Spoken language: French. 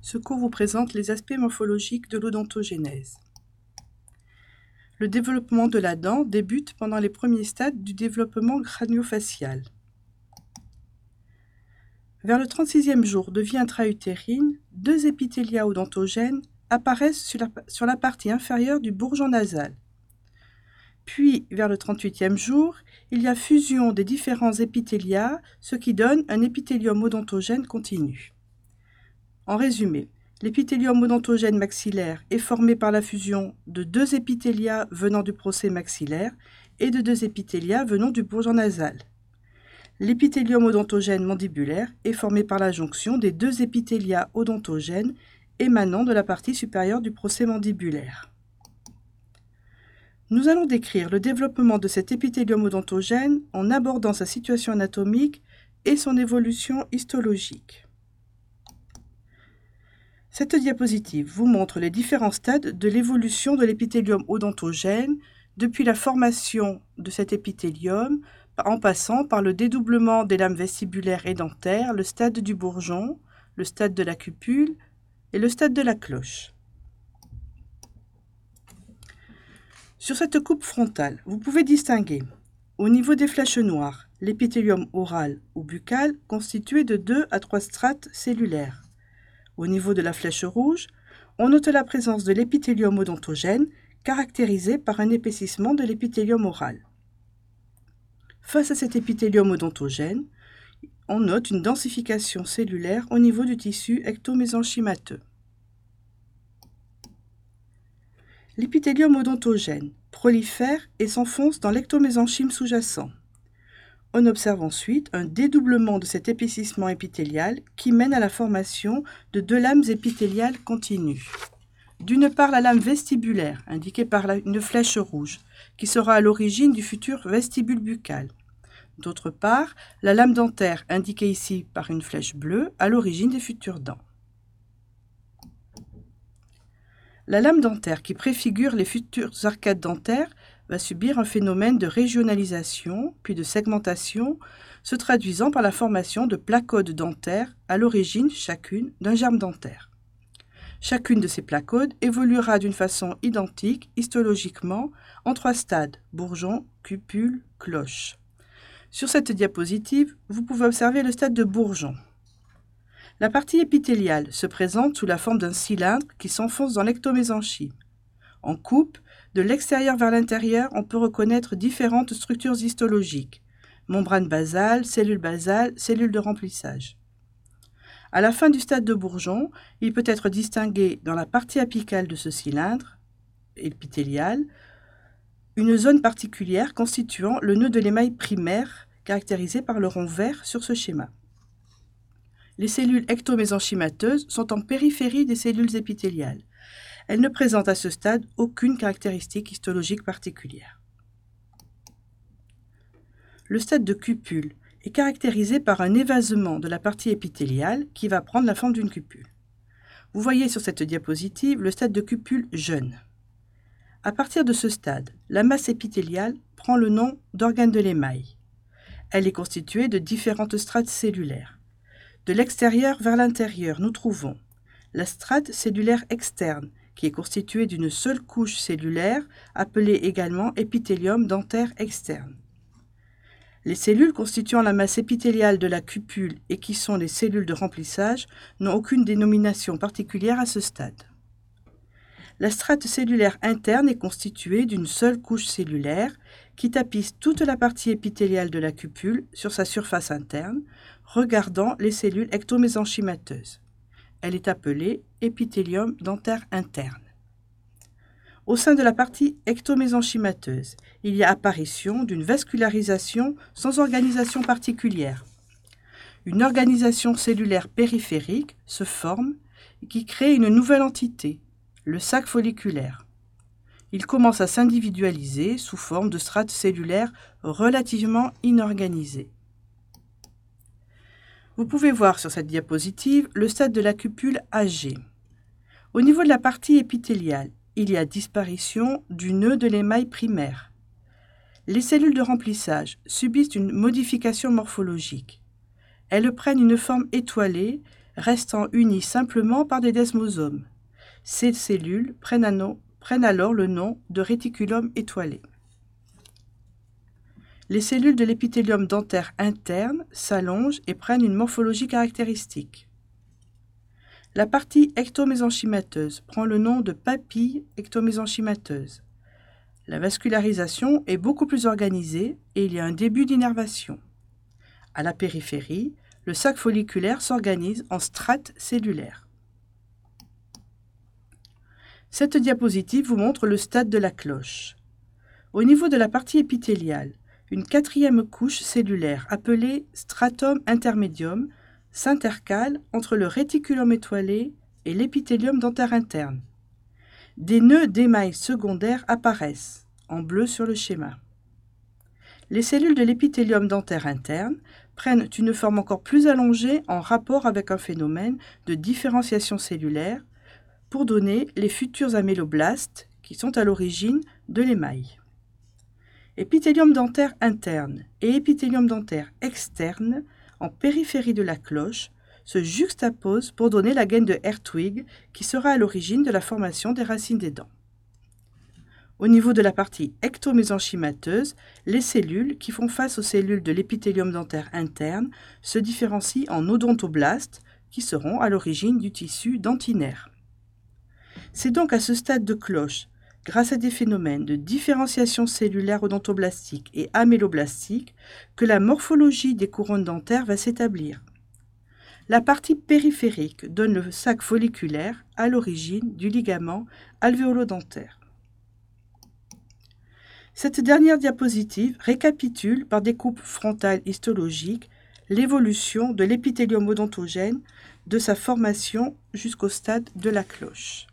Ce cours vous présente les aspects morphologiques de l'odontogénèse. Le développement de la dent débute pendant les premiers stades du développement craniofacial. Vers le 36e jour de vie intra-utérine, deux épithélia odontogènes apparaissent sur la, sur la partie inférieure du bourgeon nasal. Puis, vers le 38e jour, il y a fusion des différents épithélias, ce qui donne un épithélium odontogène continu. En résumé, l'épithélium odontogène maxillaire est formé par la fusion de deux épithélias venant du procès maxillaire et de deux épithélias venant du bourgeon nasal. L'épithélium odontogène mandibulaire est formé par la jonction des deux épithélias odontogènes émanant de la partie supérieure du procès mandibulaire. Nous allons décrire le développement de cet épithélium odontogène en abordant sa situation anatomique et son évolution histologique. Cette diapositive vous montre les différents stades de l'évolution de l'épithélium odontogène depuis la formation de cet épithélium en passant par le dédoublement des lames vestibulaires et dentaires, le stade du bourgeon, le stade de la cupule et le stade de la cloche. Sur cette coupe frontale, vous pouvez distinguer au niveau des flèches noires l'épithélium oral ou buccal constitué de deux à trois strates cellulaires. Au niveau de la flèche rouge, on note la présence de l'épithélium odontogène, caractérisé par un épaississement de l'épithélium oral. Face à cet épithélium odontogène, on note une densification cellulaire au niveau du tissu ectomésenchymateux. L'épithélium odontogène prolifère et s'enfonce dans l'ectomésenchyme sous-jacent. On observe ensuite un dédoublement de cet épaississement épithélial qui mène à la formation de deux lames épithéliales continues. D'une part, la lame vestibulaire, indiquée par une flèche rouge, qui sera à l'origine du futur vestibule buccal. D'autre part, la lame dentaire, indiquée ici par une flèche bleue, à l'origine des futures dents. La lame dentaire qui préfigure les futures arcades dentaires va subir un phénomène de régionalisation, puis de segmentation, se traduisant par la formation de placodes dentaires à l'origine chacune d'un germe dentaire. Chacune de ces placodes évoluera d'une façon identique histologiquement en trois stades bourgeon, cupule, cloche. Sur cette diapositive, vous pouvez observer le stade de bourgeon. La partie épithéliale se présente sous la forme d'un cylindre qui s'enfonce dans l'ectomésenchyme. En coupe, de l'extérieur vers l'intérieur, on peut reconnaître différentes structures histologiques membrane basale, cellules basales, cellules de remplissage. À la fin du stade de bourgeon, il peut être distingué dans la partie apicale de ce cylindre épithélial une zone particulière constituant le nœud de l'émail primaire caractérisé par le rond vert sur ce schéma. Les cellules ectomésenchymateuses sont en périphérie des cellules épithéliales. Elle ne présente à ce stade aucune caractéristique histologique particulière. Le stade de cupule est caractérisé par un évasement de la partie épithéliale qui va prendre la forme d'une cupule. Vous voyez sur cette diapositive le stade de cupule jeune. À partir de ce stade, la masse épithéliale prend le nom d'organe de l'émail. Elle est constituée de différentes strates cellulaires. De l'extérieur vers l'intérieur, nous trouvons la strate cellulaire externe, qui est constitué d'une seule couche cellulaire, appelée également épithélium dentaire externe. Les cellules constituant la masse épithéliale de la cupule et qui sont les cellules de remplissage n'ont aucune dénomination particulière à ce stade. La strate cellulaire interne est constituée d'une seule couche cellulaire qui tapisse toute la partie épithéliale de la cupule sur sa surface interne, regardant les cellules ectomésenchymateuses. Elle est appelée épithélium dentaire interne. Au sein de la partie ectomésenchymateuse, il y a apparition d'une vascularisation sans organisation particulière. Une organisation cellulaire périphérique se forme qui crée une nouvelle entité, le sac folliculaire. Il commence à s'individualiser sous forme de strates cellulaires relativement inorganisées. Vous pouvez voir sur cette diapositive le stade de la cupule âgée. Au niveau de la partie épithéliale, il y a disparition du nœud de l'émail primaire. Les cellules de remplissage subissent une modification morphologique. Elles prennent une forme étoilée restant unies simplement par des desmosomes. Ces cellules prennent, prennent alors le nom de réticulum étoilé. Les cellules de l'épithélium dentaire interne s'allongent et prennent une morphologie caractéristique. La partie ectomésenchymateuse prend le nom de papille ectomésenchymateuse. La vascularisation est beaucoup plus organisée et il y a un début d'innervation. À la périphérie, le sac folliculaire s'organise en strates cellulaires. Cette diapositive vous montre le stade de la cloche. Au niveau de la partie épithéliale, une quatrième couche cellulaire appelée stratum intermedium s'intercale entre le réticulum étoilé et l'épithélium dentaire interne. Des nœuds d'émail secondaires apparaissent, en bleu sur le schéma. Les cellules de l'épithélium dentaire interne prennent une forme encore plus allongée en rapport avec un phénomène de différenciation cellulaire pour donner les futurs améloblastes qui sont à l'origine de l'émail. Épithélium dentaire interne et épithélium dentaire externe en périphérie de la cloche se juxtaposent pour donner la gaine de Hertwig qui sera à l'origine de la formation des racines des dents. Au niveau de la partie ectomésenchymateuse, les cellules qui font face aux cellules de l'épithélium dentaire interne se différencient en odontoblastes qui seront à l'origine du tissu dentinaire. C'est donc à ce stade de cloche grâce à des phénomènes de différenciation cellulaire odontoblastique et améloblastique, que la morphologie des couronnes dentaires va s'établir. La partie périphérique donne le sac folliculaire à l'origine du ligament alvéolodentaire. Cette dernière diapositive récapitule par des coupes frontales histologiques l'évolution de l'épithélium odontogène de sa formation jusqu'au stade de la cloche.